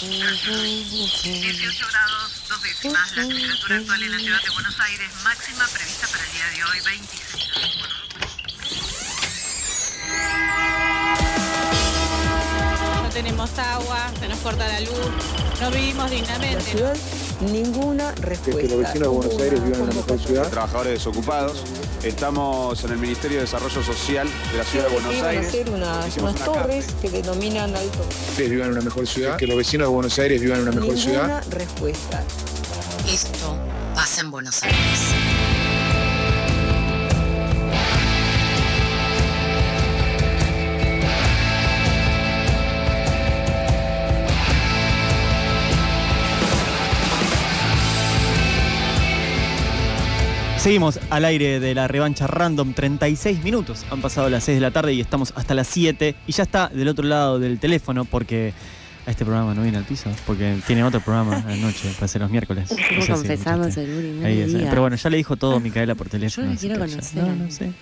18 grados, dos décimas, la temperatura actual en la ciudad de Buenos Aires, máxima prevista para el día de hoy, 26 grados. No tenemos agua, se nos corta la luz, no vivimos dignamente. ninguna que respuesta. los vecinos de Buenos Aires vivan en una mejor ciudad. trabajadores desocupados. Estamos en el Ministerio de Desarrollo Social de la ciudad de Buenos Aires. hacer unas, Hicimos unas una torres que denominan alto. Ustedes vivan en una mejor ciudad. Que los vecinos de Buenos Aires vivan en una mejor Ninguna ciudad. respuesta. Esto pasa en Buenos Aires. Seguimos al aire de la revancha random, 36 minutos. Han pasado las 6 de la tarde y estamos hasta las 7. Y ya está del otro lado del teléfono porque a este programa no viene al piso. Porque tiene otro programa a la noche, para ser los miércoles. No confesamos el Uri, no Ahí me es, digas. Pero bueno, ya le dijo todo Micaela por teléfono. Yo así quiero conocer. No, no sé.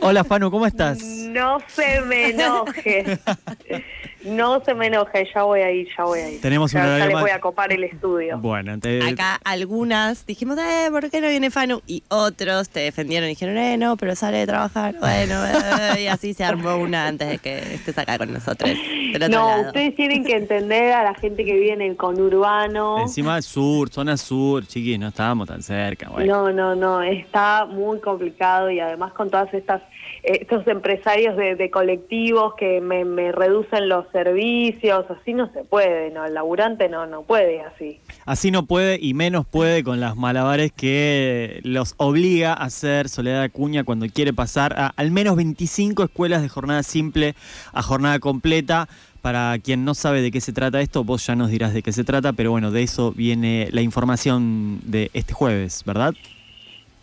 Hola Fanu, ¿cómo estás? No se me enoje. No se me enoje, ya voy a ir, ya voy a ir. Tenemos un ya, ya horario les voy a copar el estudio. Bueno, te- Acá algunas dijimos, eh, ¿por qué no viene Fanu? Y otros te defendieron y dijeron, eh, no, pero sale de trabajar. Bueno, eh, y así se armó una antes de que estés acá con nosotros. Del otro No, lado. ustedes tienen que entender a la gente que vive en el conurbano. encima sur, zona sur, chiquis, no estábamos tan cerca. Bueno. No, no, no, está muy complicado y además con todas estas eh, estos empresarios de, de colectivos que me, me reducen los servicios, así no se puede, no, el laburante no no puede así. Así no puede y menos puede con las malabares que los obliga a hacer Soledad Acuña cuando quiere pasar a al menos 25 escuelas de jornada simple a jornada completa. Para quien no sabe de qué se trata esto, vos ya nos dirás de qué se trata, pero bueno, de eso viene la información de este jueves, ¿verdad?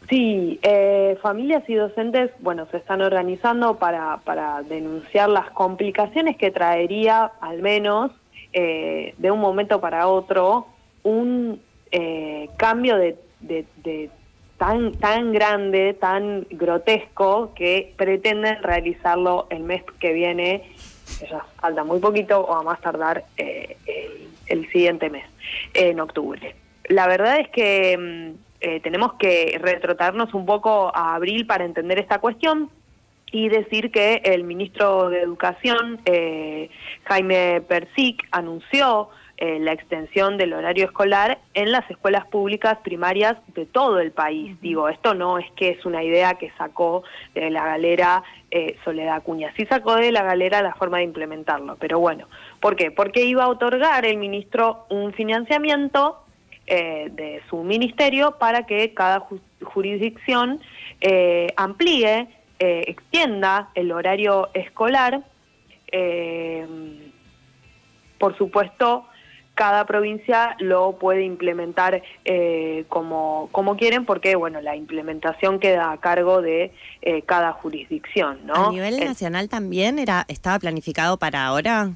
Sí, eh, familias y docentes, bueno, se están organizando para, para denunciar las complicaciones que traería, al menos, eh, de un momento para otro, un eh, cambio de, de- de tan, tan grande, tan grotesco, que pretenden realizarlo el mes que viene, ya falta muy poquito, o a más tardar eh, el, el siguiente mes, en octubre. La verdad es que mm, eh, tenemos que retrotarnos un poco a abril para entender esta cuestión y decir que el ministro de Educación, eh, Jaime Persic, anunció eh, la extensión del horario escolar en las escuelas públicas primarias de todo el país. Digo, esto no es que es una idea que sacó de la galera eh, Soledad Acuña, sí sacó de la galera la forma de implementarlo, pero bueno, ¿por qué? Porque iba a otorgar el ministro un financiamiento eh, de su ministerio para que cada ju- jurisdicción eh, amplíe, extienda el horario escolar. Por supuesto, cada provincia lo puede implementar eh, como, como quieren, porque bueno, la implementación queda a cargo de eh, cada jurisdicción, ¿no? A nivel nacional también era estaba planificado para ahora.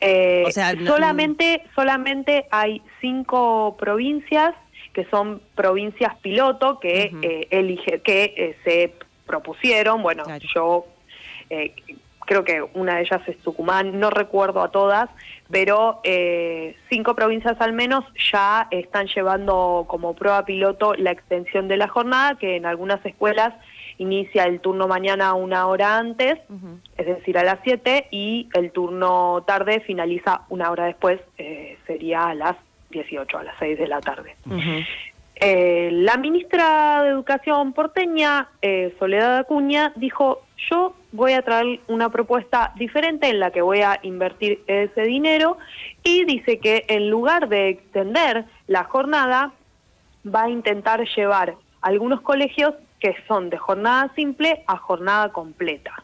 Eh, O sea, no- solamente, solamente hay cinco provincias que son provincias piloto que eh, elige, que eh, se propusieron. Bueno, Claro. yo eh, creo que una de ellas es Tucumán, no recuerdo a todas, pero eh, cinco provincias al menos ya están llevando como prueba piloto la extensión de la jornada, que en algunas escuelas inicia el turno mañana una hora antes, es decir, a las 7, y el turno tarde finaliza una hora después, eh, sería a las 18, a las 6 de la tarde. Eh, la ministra de Educación porteña, eh, Soledad Acuña, dijo, yo voy a traer una propuesta diferente en la que voy a invertir ese dinero y dice que en lugar de extender la jornada, va a intentar llevar algunos colegios que son de jornada simple a jornada completa.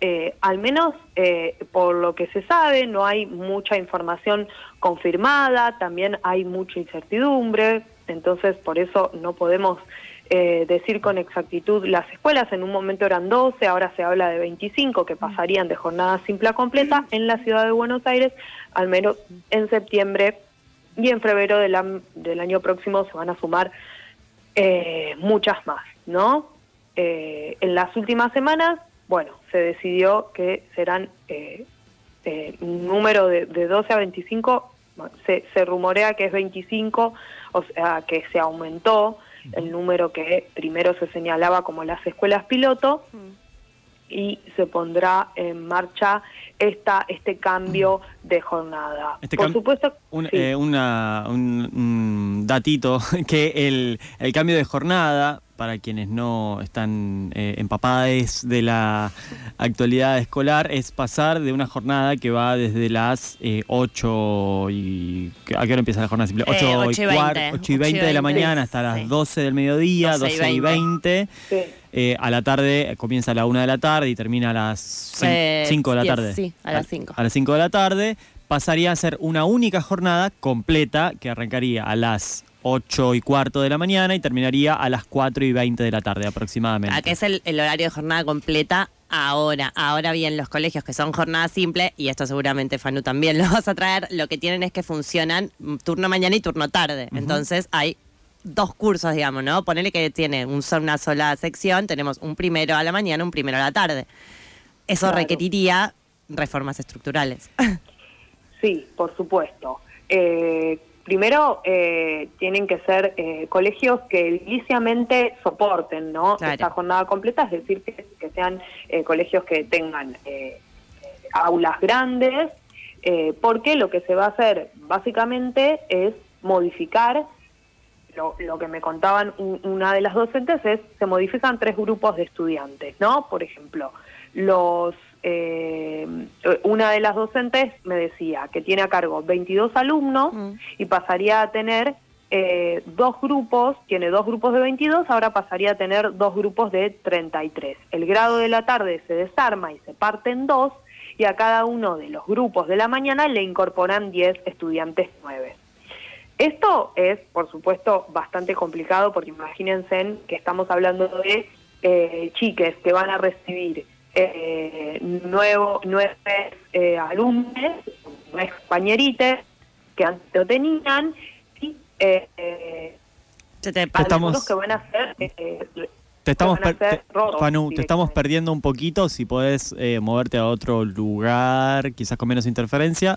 Eh, al menos eh, por lo que se sabe, no hay mucha información confirmada, también hay mucha incertidumbre, entonces por eso no podemos eh, decir con exactitud las escuelas, en un momento eran 12, ahora se habla de 25 que pasarían de jornada simple a completa en la ciudad de Buenos Aires, al menos en septiembre y en febrero del, del año próximo se van a sumar eh, muchas más, ¿no? Eh, en las últimas semanas, bueno, se decidió que serán eh, eh, un número de, de 12 a 25, bueno, se, se rumorea que es 25, o sea, que se aumentó el número que primero se señalaba como las escuelas piloto y se pondrá en marcha esta este cambio de jornada. Este Por supuesto, Un, sí. eh, una- un, un datito, que el, el cambio de jornada, para quienes no están eh, empapadas de la actualidad escolar, es pasar de una jornada que va desde las eh, 8 y... ¿A qué hora empieza la jornada simple? 8, Eh, ocho y cuar- 20, 8 y 20 de la 20, mañana hasta las sí. 12 del mediodía, 12 y 12 y 20. Sí. Eh, a la tarde comienza a la 1 de la tarde y termina a las 5 Eh, de la tarde. sí, a las cinco. A las 5 de la tarde pasaría a ser una única jornada completa que arrancaría a las 8 y cuarto de la mañana y terminaría a las 4 y 20 de la tarde aproximadamente. A que es el, el horario de jornada completa ahora. Ahora bien, los colegios que son jornada simple, y esto seguramente Fanu también lo vas a traer, lo que tienen es que funcionan turno mañana y turno tarde. Entonces hay dos cursos, digamos, ¿no? Ponele que tiene un, una sola sección, tenemos un primero a la mañana, un primero a la tarde. Eso Claro. requeriría reformas estructurales. Sí, por supuesto. Eh, primero, eh, tienen que ser eh, colegios que ediliciamente soporten ¿no? Claro. esta jornada completa, es decir, que, que sean eh, colegios que tengan eh, aulas grandes, eh, porque lo que se va a hacer básicamente es modificar lo, lo que me contaban un- una de las docentes es, se modifican tres grupos de estudiantes, ¿no? Por ejemplo, los eh, una de las docentes me decía que tiene a cargo 22 alumnos Mm. y pasaría a tener eh, dos grupos, tiene dos grupos de 22, ahora pasaría a tener dos grupos de 33. El grado de la tarde se desarma y se parte en dos y a cada uno de los grupos de la mañana le incorporan 10 estudiantes nueve. Esto es, por supuesto, bastante complicado porque imagínense en que estamos hablando de eh, chiques que van a recibir eh, nuevo, nueve eh, alumnos, nueve compañeritos que antes lo tenían y eh, eh, Se te Te estamos- que van a ser... eh, Te estamos, van a per- ser te- rotos Fanu, te estamos perdiendo un poquito. Si podés eh, moverte a otro lugar, quizás con menos interferencia,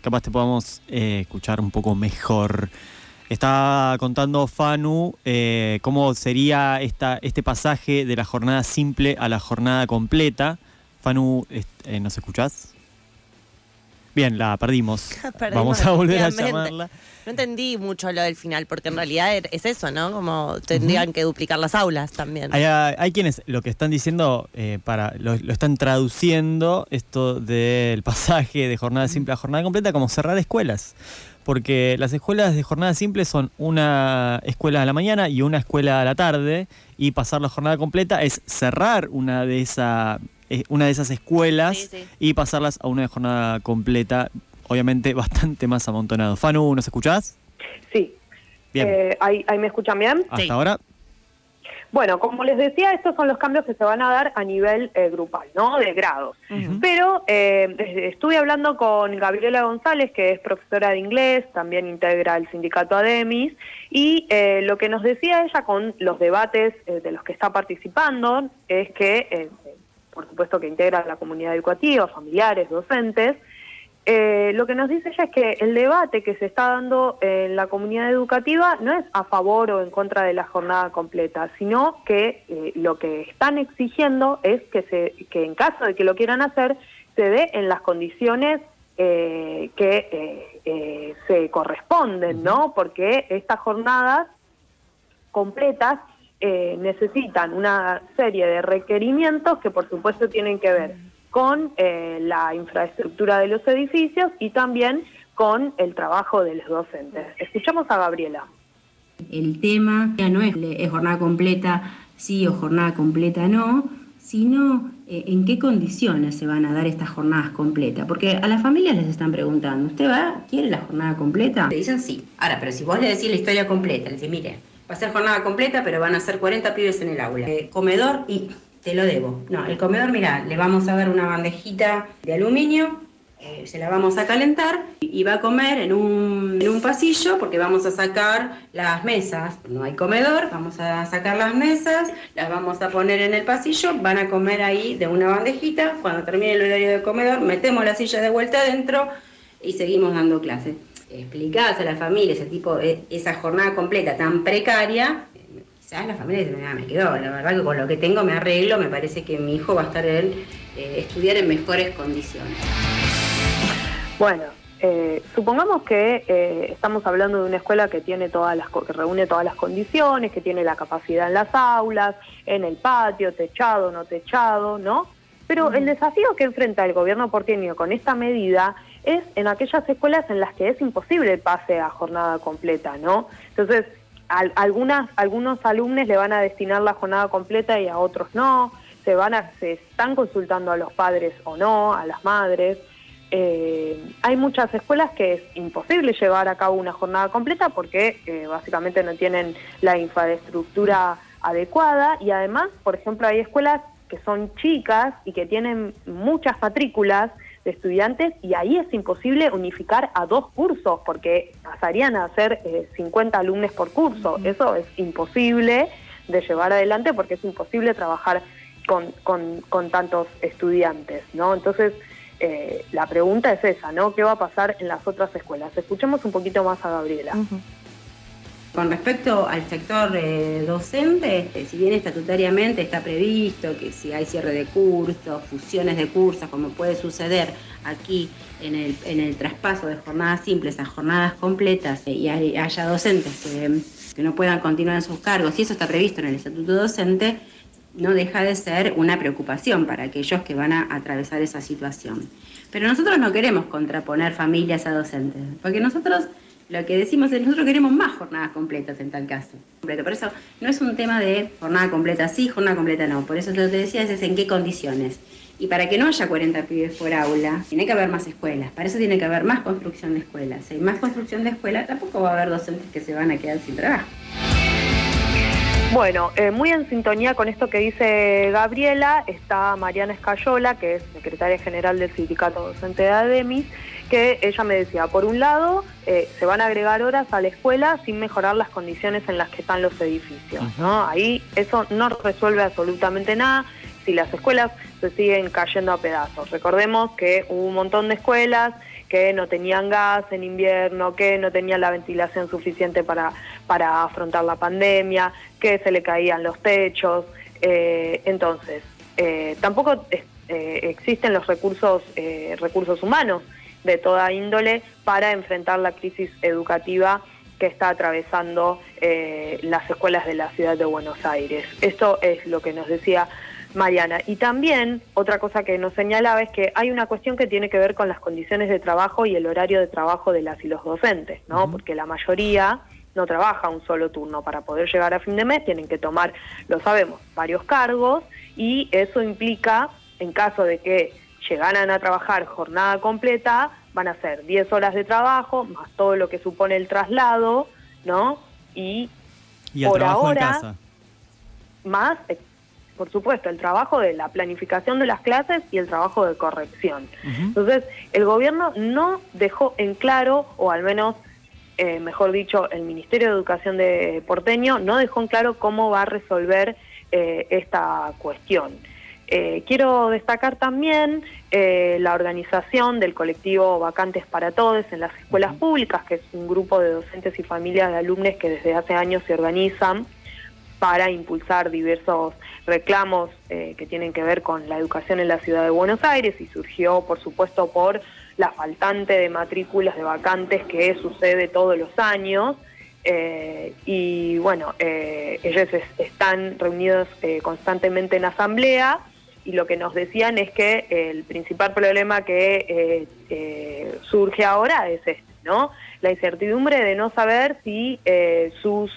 capaz te podamos eh, escuchar un poco mejor. Está contando Fanu eh, cómo sería esta, este pasaje de la jornada simple a la jornada completa. Fanu, eh, ¿nos escuchás? Bien, la perdimos. Perdimos Vamos a volver a llamarla. No entendí mucho lo del final, porque en realidad er- es eso, ¿no? Como tendrían que duplicar las aulas también. Hay, hay quienes lo que están diciendo, eh, para lo, lo están traduciendo esto del pasaje de jornada simple a jornada completa como cerrar escuelas. Porque las escuelas de jornada simple son una escuela a la mañana y una escuela a la tarde. Y pasar la jornada completa es cerrar una de, esa, eh, una de esas escuelas Sí, sí. y pasarlas a una jornada completa, obviamente bastante más amontonado. Fanu, ¿nos escuchás? Sí. Bien. Eh, ¿ahí, ahí me escuchan bien? Hasta sí. ahora. Bueno, como les decía, estos son los cambios que se van a dar a nivel eh, grupal, ¿no? De grados. Pero eh, estuve hablando con Gabriela González, que es profesora de inglés, también integra el sindicato ADEMIS, y eh, lo que nos decía ella con los debates eh, de los que está participando es que, eh, por supuesto que integra la comunidad educativa, familiares, docentes, eh, lo que nos dice ella es que el debate que se está dando en la comunidad educativa no es a favor o en contra de la jornada completa, sino que eh, lo que están exigiendo es que, se, que en caso de que lo quieran hacer, se dé en las condiciones eh, que eh, eh, se corresponden, ¿no? Porque estas jornadas completas eh, necesitan una serie de requerimientos que por supuesto tienen que ver con eh, la infraestructura de los edificios y también con el trabajo de los docentes. Escuchamos a Gabriela. El tema ya no es, es jornada completa sí o jornada completa no, sino eh, en qué condiciones se van a dar estas jornadas completas. Porque a las familias les están preguntando, ¿usted va, quiere la jornada completa? Le dicen sí. Ahora, pero si vos le decís la historia completa, le decís, mire, va a ser jornada completa, pero van a ser 40 pibes en el aula. Eh, comedor y te lo debo. No, el comedor, mira, le vamos a dar una bandejita de aluminio eh, se la vamos a calentar y va a comer en un, en un pasillo porque vamos a sacar las mesas. No hay comedor, vamos a sacar las mesas, las vamos a poner en el pasillo, van a comer ahí de una bandejita. Cuando termine el horario de comedor, metemos la silla de vuelta adentro y seguimos dando clases. Explicadas a la familia ese tipo, e, esa jornada completa tan precaria, quizás la familia dice, "Ah, me quedó, la verdad que con lo que tengo me arreglo, me parece que mi hijo va a estar en eh, estudiar en mejores condiciones. Bueno, eh, supongamos que eh, estamos hablando de una escuela que tiene todas las que reúne todas las condiciones, que tiene la capacidad en las aulas, en el patio, techado, no techado, ¿no? Pero el desafío que enfrenta el gobierno porteño con esta medida es en aquellas escuelas en las que es imposible el pase a jornada completa, ¿no? Entonces, algunos alumnos le van a destinar la jornada completa y a otros no, se van a, se están consultando a los padres o no, a las madres. Eh, hay muchas escuelas que es imposible llevar a cabo una jornada completa porque eh, básicamente no tienen la infraestructura adecuada y además, por ejemplo, hay escuelas que son chicas y que tienen muchas matrículas estudiantes y ahí es imposible unificar a dos cursos porque pasarían a ser eh, 50 alumnos por curso. Eso es imposible de llevar adelante porque es imposible trabajar con, con, con tantos estudiantes, ¿no? Entonces, eh, la pregunta es esa, ¿no? ¿Qué va a pasar en las otras escuelas? Escuchemos un poquito más a Gabriela. Con respecto al sector eh, docente, eh, si bien estatutariamente está previsto que si hay cierre de cursos, fusiones de cursos, como puede suceder aquí en el, en el traspaso de jornadas simples a jornadas completas eh, y hay- haya docentes que, que no puedan continuar en sus cargos, y eso está previsto en el estatuto docente, no deja de ser una preocupación para aquellos que van a atravesar esa situación. Pero nosotros no queremos contraponer familias a docentes, porque nosotros lo que decimos es nosotros queremos más jornadas completas en tal caso. Por eso no es un tema de jornada completa sí, jornada completa no. Por eso lo te decía es en qué condiciones. Y para que no haya 40 pibes por aula, tiene que haber más escuelas. Para eso tiene que haber más construcción de escuelas. Si hay más construcción de escuelas, tampoco va a haber docentes que se van a quedar sin trabajo. Bueno, eh, muy en sintonía con esto que dice Gabriela, está Mariana Escayola, que es secretaria general del Sindicato Docente de ADEMIS, que ella me decía, por un lado, eh, se van a agregar horas a la escuela sin mejorar las condiciones en las que están los edificios, ¿no? Ahí eso no resuelve absolutamente nada si las escuelas se siguen cayendo a pedazos. Recordemos que hubo un montón de escuelas que no tenían gas en invierno, que no tenían la ventilación suficiente para, para afrontar la pandemia, que se le caían los techos. Eh, entonces, eh, tampoco eh, existen los recursos, recursos humanos de toda índole para enfrentar la crisis educativa que está atravesando las escuelas de la ciudad de Buenos Aires. Esto es lo que nos decía Mariana. Y también otra cosa que nos señalaba es que hay una cuestión que tiene que ver con las condiciones de trabajo y el horario de trabajo de las y los docentes, ¿no? Porque la mayoría no trabaja un solo turno. Para poder llegar a fin de mes tienen que tomar, lo sabemos, varios cargos y eso implica, en caso de que llegaran a trabajar jornada completa, van a ser 10 horas de trabajo, más todo lo que supone el traslado, ¿no? Y, Y el por trabajo ahora, en casa. más, por supuesto, el trabajo de la planificación de las clases y el trabajo de corrección. Entonces, el gobierno no dejó en claro, o al menos, eh, mejor dicho, el Ministerio de Educación de Porteño no dejó en claro cómo va a resolver eh, esta cuestión. Eh, quiero destacar también eh, la organización del colectivo Vacantes para Todos en las escuelas públicas, que es un grupo de docentes y familias de alumnos que desde hace años se organizan para impulsar diversos reclamos eh, que tienen que ver con la educación en la ciudad de Buenos Aires y surgió, por supuesto, por la faltante de matrículas de vacantes que sucede todos los años. Eh, y bueno, eh, ellos es- están reunidos eh, constantemente en asamblea y lo que nos decían es que el principal problema que surge ahora es este, ¿no? La incertidumbre de no saber si sus,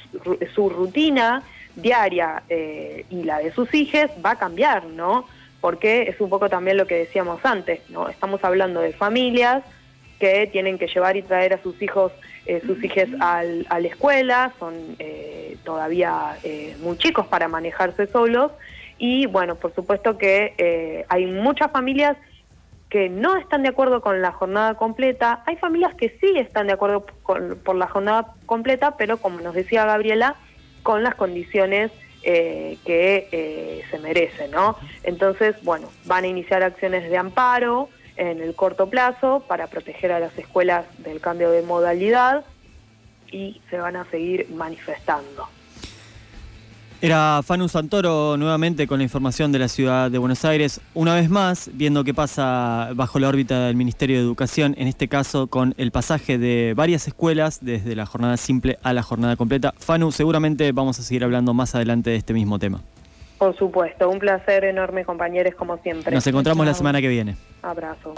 su rutina diaria eh, y la de sus hijos va a cambiar, ¿no? Porque es un poco también lo que decíamos antes, ¿no? Estamos hablando de familias que tienen que llevar y traer a sus hijos, eh, sus hijas al- a la escuela, son eh, todavía eh, muy chicos para manejarse solos y bueno, por supuesto que eh, hay muchas familias que no están de acuerdo con la jornada completa, hay familias que sí están de acuerdo con, por la jornada completa, pero como nos decía Gabriela, con las condiciones eh, que eh, se merecen, ¿no? Entonces, bueno, van a iniciar acciones de amparo en el corto plazo para proteger a las escuelas del cambio de modalidad y se van a seguir manifestando. Era Fanu Santoro nuevamente con la información de la ciudad de Buenos Aires, una vez más viendo qué pasa bajo la órbita del Ministerio de Educación, en este caso con el pasaje de varias escuelas desde la jornada simple a la jornada completa. Fanu, seguramente vamos a seguir hablando más adelante de este mismo tema. Por supuesto, un placer enorme compañeros como siempre. Nos encontramos la semana que viene. Abrazo.